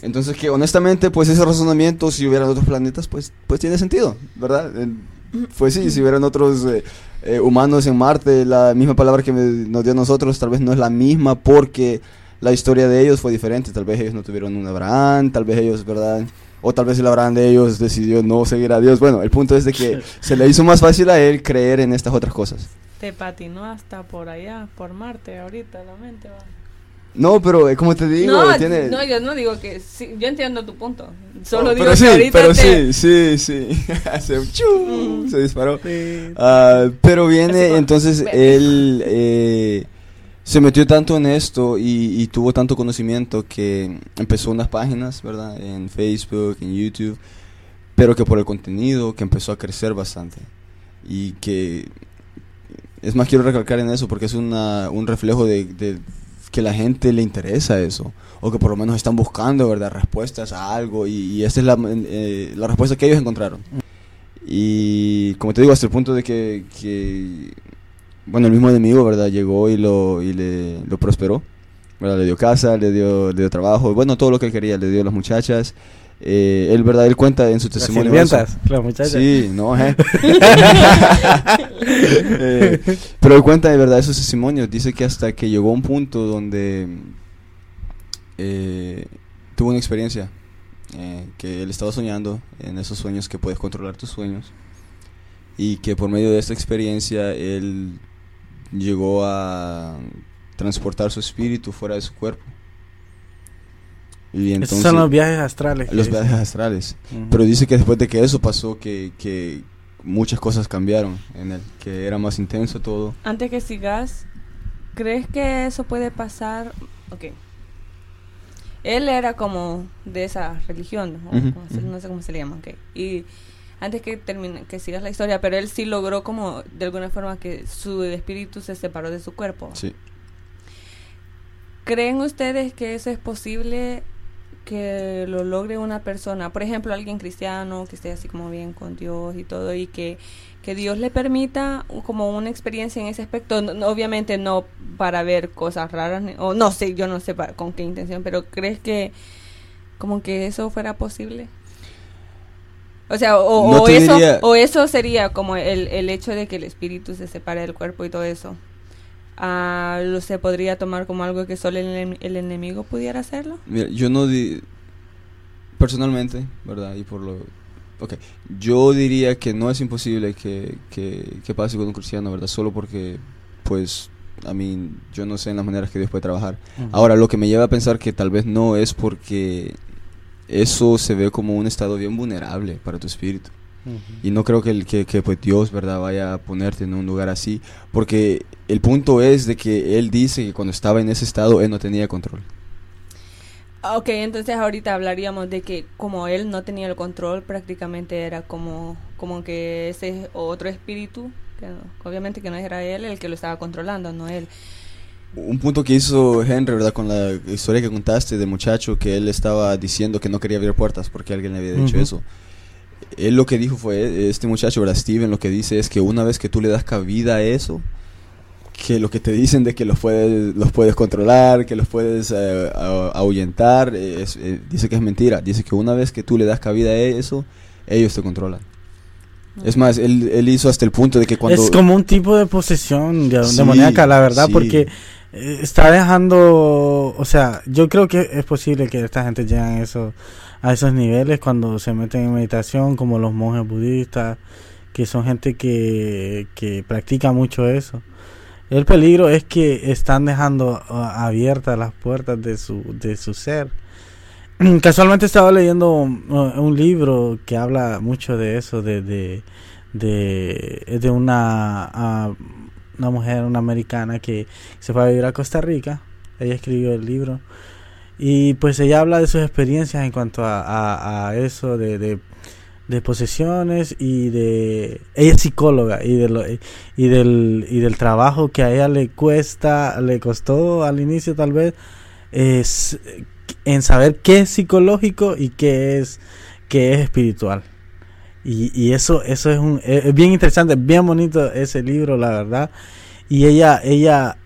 Entonces que honestamente, pues ese razonamiento, si hubieran otros planetas, pues, pues tiene sentido, ¿verdad? Eh, Pues sí, si hubieran otros eh, humanos en Marte, la misma palabra que nos dio a nosotros tal vez no es la misma porque la historia de ellos fue diferente. Tal vez ellos no tuvieron un Abraham, tal vez ellos, ¿verdad? O tal vez el Abraham de ellos decidió no seguir a Dios. Bueno, el punto es de que se le hizo más fácil a él creer en estas otras cosas. Te patinó hasta por allá, por Marte, ahorita la mente va. No, pero eh, como te digo, no, tiene... no, yo no digo que sí, yo entiendo tu punto. Solo Oh, digo pero que sí, ahorita pero te- sí, sí, sí. Hace un chu, Mm. se disparó. Sí. Ah, pero viene, entonces él eh, se metió tanto en esto y, y tuvo tanto conocimiento que empezó unas páginas, ¿verdad? En Facebook, en YouTube, pero que por el contenido que empezó a crecer bastante. Y que, es más, quiero recalcar en eso porque es una, un reflejo de, de que la gente le interesa eso, o que por lo menos están buscando, ¿verdad? Respuestas a algo y, y esta es la, eh, la respuesta que ellos encontraron. Y como te digo, hasta el punto de que, que, bueno, el mismo enemigo, ¿verdad? Llegó y lo, y le, lo prosperó, ¿verdad? Le dio casa, le dio, le dio trabajo, bueno, todo lo que él quería, le dio a las muchachas. Eh, él, ¿verdad? Él cuenta en su Las testimonio. sirvientas, las muchachas. Sí, no, eh. Eh, pero él cuenta de verdad esos testimonios. Dice que hasta que llegó a un punto donde eh, tuvo una experiencia eh, que él estaba soñando en esos sueños que puedes controlar tus sueños y que por medio de esta experiencia él llegó a transportar su espíritu fuera de su cuerpo. Y Esos entonces son los viajes astrales. los viajes astrales. Ujú. Pero dice que después de que eso pasó, que, que muchas cosas cambiaron en él, que era más intenso todo. Antes que sigas, ¿crees que eso puede pasar? Ok. Él era como de esa religión, ¿no? Ujú, Como se- ujú. no sé cómo se le llama, ok. Y antes que termine, que sigas la historia, pero él sí logró como de alguna forma que su espíritu se separó de su cuerpo. Sí. ¿Creen ustedes que eso es posible que lo logre una persona? Por ejemplo, alguien cristiano que esté así como bien con Dios y todo y que, que Dios le permita como una experiencia en ese aspecto. No- obviamente no para ver cosas raras, o no sé, yo no sé con qué intención, pero ¿crees que como que eso fuera posible? O sea, o, No o te eso, diría- o eso sería como el, el hecho de que el espíritu se separe del cuerpo y todo eso. Ah, lo se podría tomar como algo que solo el, el enemigo pudiera hacerlo. Mira, yo no di... Personalmente, ¿verdad? Y por lo... Ok, yo diría que no es imposible que, que, que pase con un cristiano, ¿verdad? Solo porque, pues, a mí, yo no sé en las maneras que Dios puede trabajar. Ahora, lo que me lleva a pensar que tal vez no es porque eso se ve como un estado bien vulnerable para tu espíritu. Y no creo que, el, que, que, pues Dios, ¿verdad?, vaya a ponerte en un lugar así. Porque el punto es de que Él dice que cuando estaba en ese estado, Él no tenía control. Ok, entonces ahorita hablaríamos de que como él no tenía el control, prácticamente era como, como que ese otro espíritu, que no- obviamente que no era él el que lo estaba controlando, no él. Un punto que hizo Henry, ¿verdad? Con la historia que contaste de muchacho, que él estaba diciendo que no quería abrir puertas porque alguien le había dicho Ujú. eso. Él lo que dijo fue, este muchacho, ¿verdad? Steven, lo que dice es que una vez que tú le das cabida a eso, que lo que te dicen de que los puedes, los puedes controlar, que los puedes eh, ahuyentar, eh, es- eh, dice que es mentira. Dice que una vez que tú le das cabida a eso, ellos te controlan. Es más, él, él hizo hasta el punto de que cuando... Es como un tipo de posesión de- Sí, demoníaca, la verdad, sí. porque está dejando, o sea, yo creo que es posible que esta gente llegue a, eso, a esos niveles cuando se meten en meditación, como los monjes budistas, que son gente que, que practica mucho eso. El peligro es que están dejando ah, abiertas las puertas de su, de su ser. Casualmente estaba leyendo uh, un libro que habla mucho de eso, de, de, de, de una, ah, una mujer, una americana que se fue a vivir a Costa Rica. Ella escribió el libro. Y pues ella habla de sus experiencias en cuanto a, eso de, de, de posesiones y de... Ella es psicóloga y, de lo, y, del, y del trabajo que a ella le cuesta, le costó al inicio tal vez, es en saber qué es psicológico y qué es, qué es espiritual. Y, eso, eso es, un, es bien interesante, es bien bonito ese libro, la verdad. Y ella, ella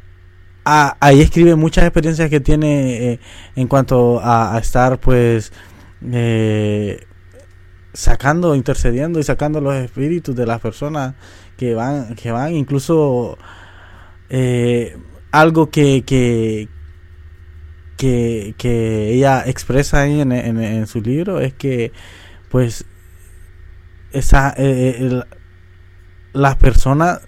ah, ahí escribe muchas experiencias que tiene eh, en cuanto a, estar, pues, eh, sacando, intercediendo y sacando los espíritus de las personas que van, que van, incluso eh, algo que, que, que, que ella expresa ahí en, en su libro es que, pues, esa, eh, el- las personas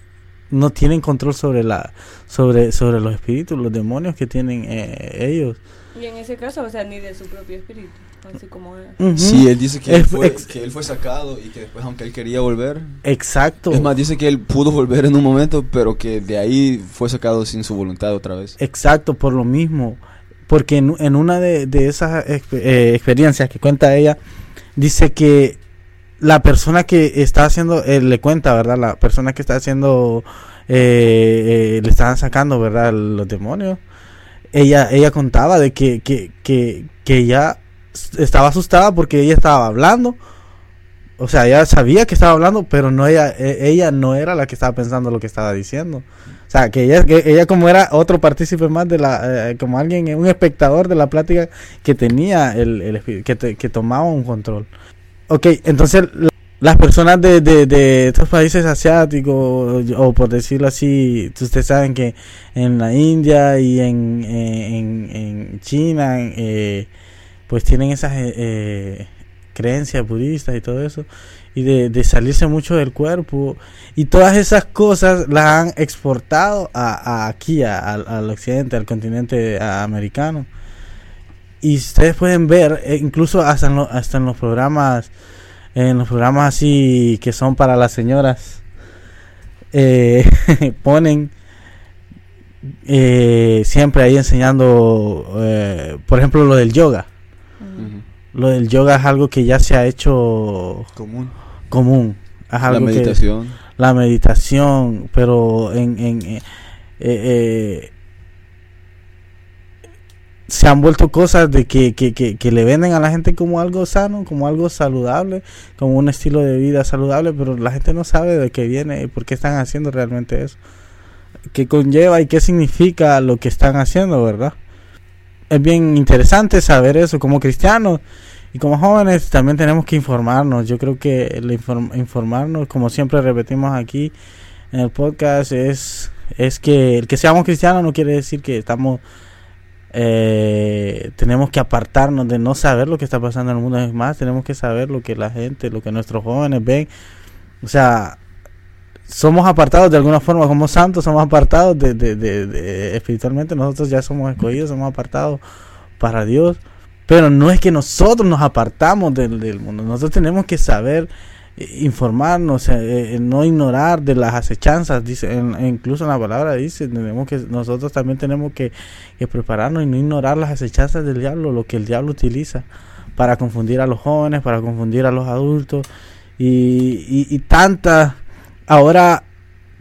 no tienen control sobre la sobre sobre los espíritus los demonios que tienen eh, ellos Y en ese caso, o sea, ni de su propio espíritu, así como. Sí, él dice que, él fue, que él fue sacado y que después, aunque él quería volver, exacto es más, dice que él pudo volver en un momento, pero que de ahí fue sacado sin su voluntad otra vez. exacto por lo mismo porque en, en una de, de esas exp- eh, experiencias que cuenta ella dice que la persona que está haciendo eh, le cuenta verdad la persona que está haciendo eh, eh, le estaban sacando verdad los demonios. Ella ella contaba de que que que, que ella estaba asustada porque ella estaba hablando. O sea ella sabía que estaba hablando pero no ella e- ella no era la que estaba pensando lo que estaba diciendo. O sea que ella que ella como era otro partícipe más de la eh, como alguien un espectador de la plática que tenía el, el que, te- que tomaba un control Ok, entonces la- las personas de, de, de estos países asiáticos, o por decirlo así, ustedes saben que en la India y en, eh, en, en China, eh, pues tienen esas eh, eh, creencias budistas y todo eso, y de, de salirse mucho del cuerpo, y todas esas cosas las han exportado a, aquí, a- al occidente, al continente americano. Y ustedes pueden ver, eh, incluso hasta en, lo- hasta en los programas, en los programas así que son para las señoras, eh, ponen eh, siempre ahí enseñando, eh, por ejemplo, lo del yoga. Lo del yoga es algo que ya se ha hecho Común. común. Es La que- meditación. la meditación, pero en, en eh, eh, se han vuelto cosas de que, que, que, que le venden a la gente como algo sano, como algo saludable, como un estilo de vida saludable, pero la gente no sabe de qué viene y por qué están haciendo realmente eso. ¿Qué conlleva y qué significa lo que están haciendo, verdad? Es bien interesante saber eso como cristianos y como jóvenes también tenemos que informarnos. Yo creo que el inform- informarnos, como siempre repetimos aquí en el podcast, es, es que el que seamos cristianos no quiere decir que estamos eh, tenemos que apartarnos de no saber lo que está pasando en el mundo. Es más, tenemos que saber lo que la gente, lo que nuestros jóvenes ven. O sea, somos apartados de alguna forma como santos, somos apartados de, de, de- de- espiritualmente, nosotros ya somos escogidos, somos apartados para Dios, pero no es que nosotros nos apartamos del, del mundo, nosotros tenemos que saber informarnos, eh, eh, no ignorar de las acechanzas, dice, en- e incluso en la palabra dice, tenemos que, nosotros también tenemos que, prepararnos y no ignorar las acechanzas del diablo, lo que el diablo utiliza para confundir a los jóvenes, para confundir a los adultos y, y, y tanta ahora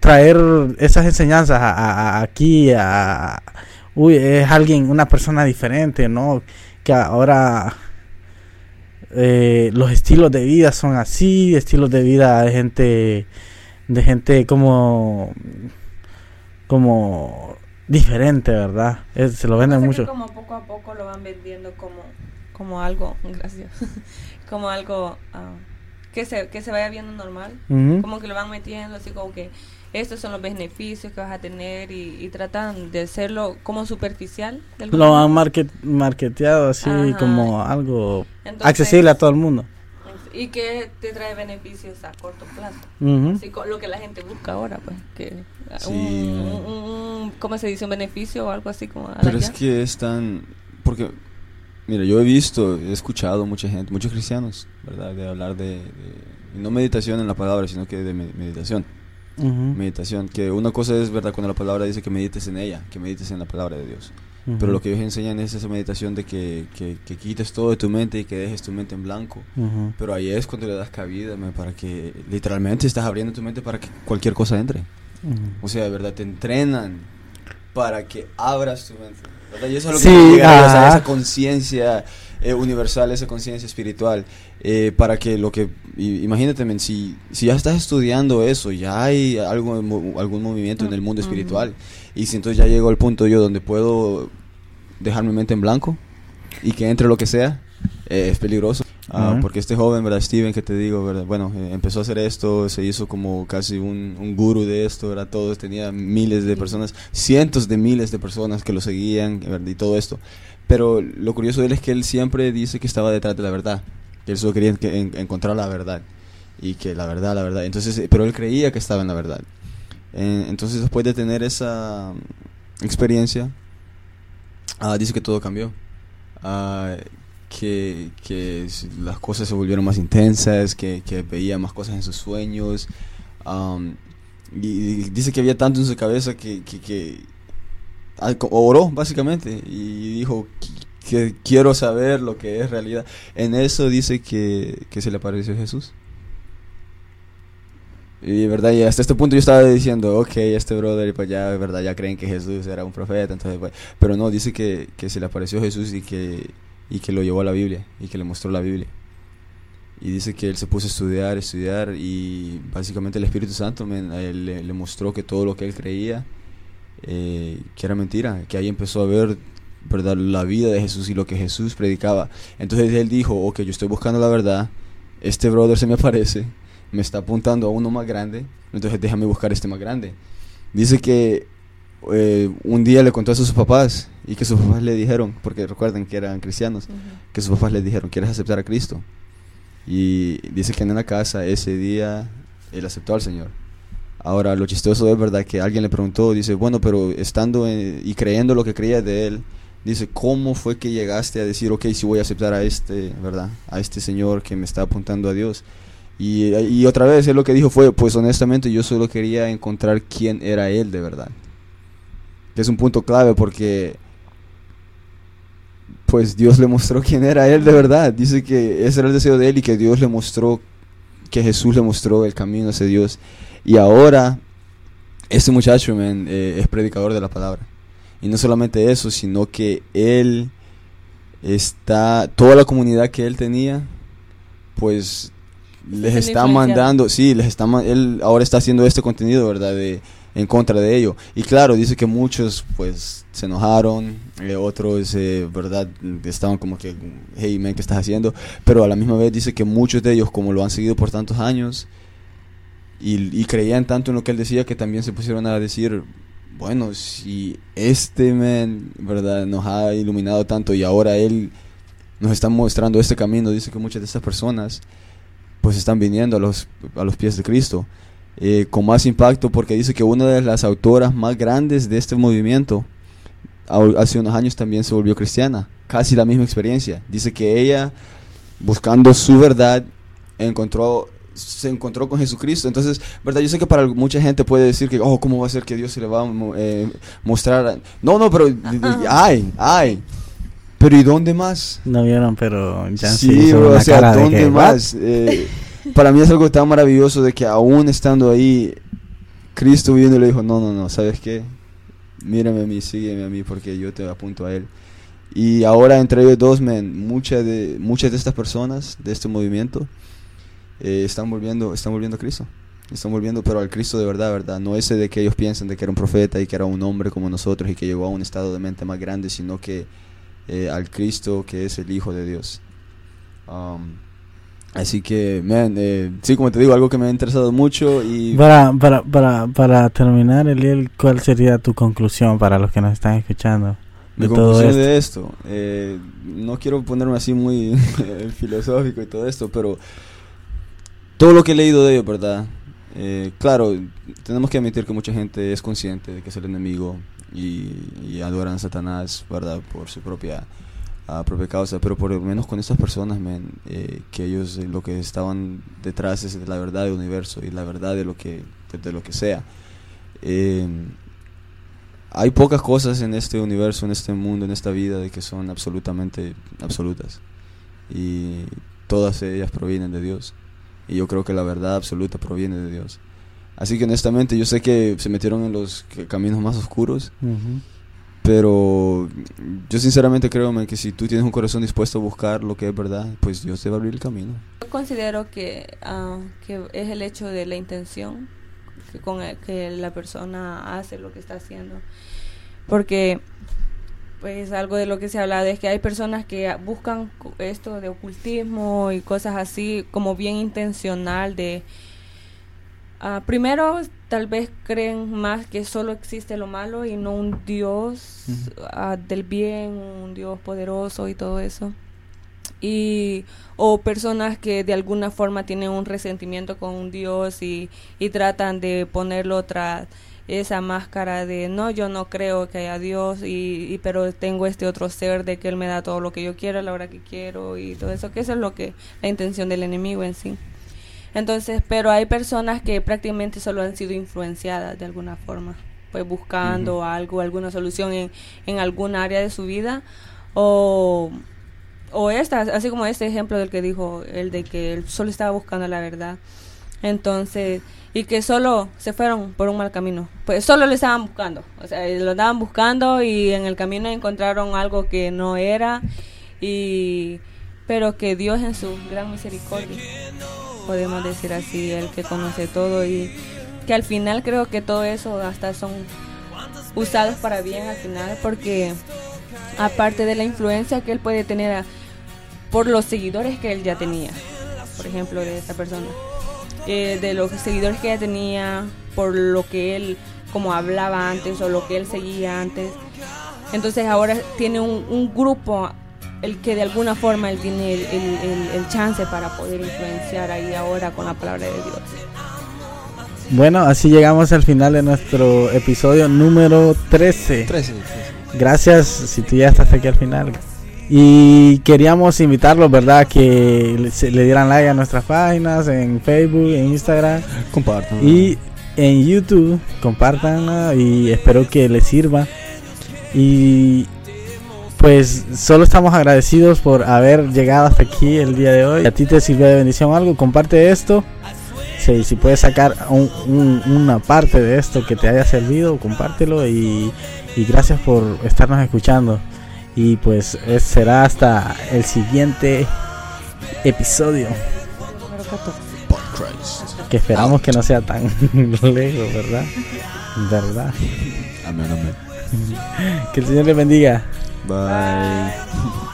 traer esas enseñanzas a- aquí a, uy es alguien una persona diferente no que ahora eh, los estilos de vida son así estilos de vida de gente de gente como como diferente verdad Es- se lo venden mucho. como poco a poco lo van vendiendo como, como algo, gracias, como algo ah, que, se, que se vaya viendo normal. Como que lo van metiendo así como que estos son los beneficios que vas a tener y, y tratan de hacerlo como superficial. de lo han market, marketeado así Ajá. como algo Entonces, accesible a todo el mundo Y que te trae beneficios a corto plazo. Así lo que la gente busca ahora, pues. Que Sí. un, un- un- ¿Cómo se dice? Un beneficio o algo así como a Pero es ya. que es tan... Porque, mira, yo he visto, he escuchado mucha gente, muchos cristianos, ¿verdad? De hablar de... de- no meditación en la palabra, sino que de me- meditación. Ujú. Meditación. Que una cosa es, ¿verdad? Cuando la palabra dice que medites en ella, que medites en la palabra de Dios. Ujú. Pero lo que ellos enseñan es esa meditación de que, que, que quites todo de tu mente y que dejes tu mente en blanco. Ujú. Pero ahí es cuando le das cabida, man, para que literalmente estás abriendo tu mente para que cualquier cosa entre. O sea, de verdad, te entrenan para que abras tu mente. ¿verdad? Y eso es lo Sí, que te llega a ajá. esa conciencia eh, universal, esa conciencia espiritual. eh, para que lo que. Imagínate, men, si, si ya estás estudiando eso, ya hay algo, algún movimiento en el mundo espiritual. Y si entonces ya llegó el punto yo donde puedo dejar mi mente en blanco y que entre lo que sea, eh, es peligroso. Ah. Porque este joven, ¿verdad? Steven, que te digo, ¿verdad? Bueno, eh, empezó a hacer esto, se hizo como casi un, un guru de esto, ¿verdad? Todos, tenía miles de personas, cientos de miles de personas que lo seguían, ¿verdad? Y todo esto. Pero lo curioso de él es que él siempre dice que estaba detrás de la verdad, él solo quería que- en- encontrar la verdad. Y que la verdad, la verdad. Entonces, eh, pero él creía que estaba en la verdad. Eh, entonces, después de tener esa mm, experiencia, ah, dice que todo cambió. Ah, que, que las cosas se volvieron más intensas, que, que veía más cosas en sus sueños. am, y, y dice que había tanto en su cabeza que, que, que ah, oró, básicamente, y dijo "Qui- que quiero saber lo que es realidad. En eso dice que, que se le apareció Jesús. Y verdad, y hasta este punto yo estaba diciendo, ok, este brother, pues ya, verdad, ya creen que Jesús era un profeta, entonces, pues, pero no, dice que, que se le apareció Jesús y que, y que lo llevó a la Biblia, y que le mostró la Biblia. Y dice que él se puso a estudiar, estudiar, y básicamente el Espíritu Santo men, a él le, le mostró que todo lo que él creía, eh, que era mentira, que ahí empezó a ver, verdad, la vida de Jesús y lo que Jesús predicaba. Entonces él dijo, ok, yo estoy buscando la verdad, este brother se me aparece, me está apuntando a uno más grande, entonces déjame buscar este más grande. Dice que eh, un día le contó a sus papás y que sus papás le dijeron, porque recuerden que eran cristianos, Ujú. que sus papás le dijeron, ¿quieres aceptar a Cristo? Y dice que en la casa ese día él aceptó al Señor. Ahora, lo chistoso es verdad que alguien le preguntó, dice, bueno, pero estando en- y creyendo lo que creía de él, dice, ¿cómo fue que llegaste a decir, ok, si voy a aceptar a este, verdad? A este Señor que me está apuntando a Dios. Y, otra vez, él lo que dijo fue, pues honestamente yo solo quería encontrar quién era él de verdad. Es un punto clave porque pues Dios le mostró quién era él de verdad. Dice que ese era el deseo de él y que Dios le mostró, que Jesús le mostró el camino hacia Dios. Y ahora, este muchacho, man, eh, es predicador de la palabra. Y no solamente eso, sino que él está, toda la comunidad que él tenía, pues les está mandando, sí, les está, él ahora está haciendo este contenido, ¿verdad? De, en contra de ello. Y claro, dice que muchos pues se enojaron, eh, otros, eh, ¿verdad? Estaban como que, hey, man, ¿qué estás haciendo? Pero a la misma vez dice que muchos de ellos, como lo han seguido por tantos años, y, y creían tanto en lo que él decía, que también se pusieron a decir, bueno, si este man, ¿verdad? Nos ha iluminado tanto y ahora él nos está mostrando este camino, dice que muchas de estas personas pues están viniendo a los, a los pies de Cristo. eh, con más impacto porque dice que una de las autoras más grandes de este movimiento hace unos años también se volvió cristiana, casi la misma experiencia. Dice que ella, buscando su verdad, encontró se encontró con Jesucristo. Entonces, verdad, yo sé que para mucha gente puede decir que, oh, ¿cómo va a ser que Dios se le va a eh, mostrar? a-?" No, no, pero ay, ay. Pero ¿y dónde más? No vieron, pero ya Sí, una o sea, cara de ¿dónde que, más? Eh, para mí es algo tan maravilloso de que aún estando ahí, Cristo viendo le dijo, no, no, no, ¿sabes qué? Mírame a mí, sígueme a mí porque yo te apunto a Él. Y ahora entre ellos dos, man, muchas de, muchas de estas personas, de este movimiento, eh, están volviendo están volviendo a Cristo. Están volviendo, pero al Cristo de verdad, ¿verdad? No ese de que ellos piensan de que era un profeta y que era un hombre como nosotros y que llegó a un estado de mente más grande, sino que eh, al Cristo que es el Hijo de Dios. Um, así que, man, eh, sí, como te digo, algo que me ha interesado mucho y... Para, para, para, para terminar, Eliel, ¿cuál sería tu conclusión para los que nos están escuchando Mi de conclusión esto? de esto, eh, no quiero ponerme así muy filosófico y todo esto, pero todo lo que he leído de ellos, ¿verdad? Eh, claro, tenemos que admitir que mucha gente es consciente de que es el enemigo y, y adoran a Satanás, ¿verdad? Por su propia, ah, propia causa, pero por lo menos con estas personas, eh, que ellos eh, lo que estaban detrás es de la verdad del universo y la verdad de lo que, de, lo que sea. Hay pocas cosas en este universo, en este mundo, en esta vida, de que son absolutamente absolutas. Y todas ellas provienen de Dios. Y yo creo que la verdad absoluta proviene de Dios. Así que honestamente yo sé que se metieron en los caminos más oscuros, Ujú. pero yo sinceramente creo man, que si tú tienes un corazón dispuesto a buscar lo que es verdad, pues Dios te va a abrir el camino. Yo considero que, ah, que es el hecho de la intención que con el que la persona hace lo que está haciendo. Porque, pues, algo de lo que se habla es que hay personas que buscan esto de ocultismo y cosas así como bien intencional de... ah, primero, tal vez creen más que solo existe lo malo y no un Dios ah, del bien, un Dios poderoso y todo eso. Y o personas que de alguna forma tienen un resentimiento con un Dios y, y tratan de ponerlo tras esa máscara de no yo no creo que haya Dios y, y- pero tengo este otro ser de que él me da todo lo que yo quiero a la hora que quiero y todo eso que eso es lo que la intención del enemigo en sí entonces pero hay personas que prácticamente solo han sido influenciadas de alguna forma pues buscando algo alguna solución en, en alguna área de su vida o o esta, así como este ejemplo del que dijo, el de que él solo estaba buscando la verdad. Entonces, y que solo se fueron por un mal camino. Pues solo lo estaban buscando. O sea, lo estaban buscando y en el camino encontraron algo que no era. Y, pero que Dios en su gran misericordia, podemos decir así, el que conoce todo y que al final creo que todo eso hasta son usados para bien al final porque aparte de la influencia que él puede tener por los seguidores que él ya tenía, por ejemplo, de esta persona, eh, de los seguidores que ella tenía, por lo que él como hablaba antes o lo que él seguía antes. Entonces ahora tiene un, un grupo el que de alguna forma él tiene el, el- el- el chance para poder influenciar ahí ahora con la palabra de Dios. Bueno, así llegamos al final de nuestro episodio número 13. 13. Gracias si tú ya estás aquí al final. Y queríamos invitarlos, ¿verdad? Que le, se- le dieran like a nuestras páginas en Facebook, en Instagram Compartan. y en YouTube. Compartanla y espero que les sirva. Y pues solo estamos agradecidos por haber llegado hasta aquí el día de hoy. A ti te sirvió de bendición algo, comparte esto. Si, si puedes sacar un- un- una parte de esto que te haya servido, compártelo y, y gracias por estarnos escuchando. Y pues es- será hasta el siguiente episodio Número 14. Por Christ. que esperamos que no sea tan lejos, ¿verdad? ¿Verdad? Amén, amén. Que el Señor les bendiga. Bye.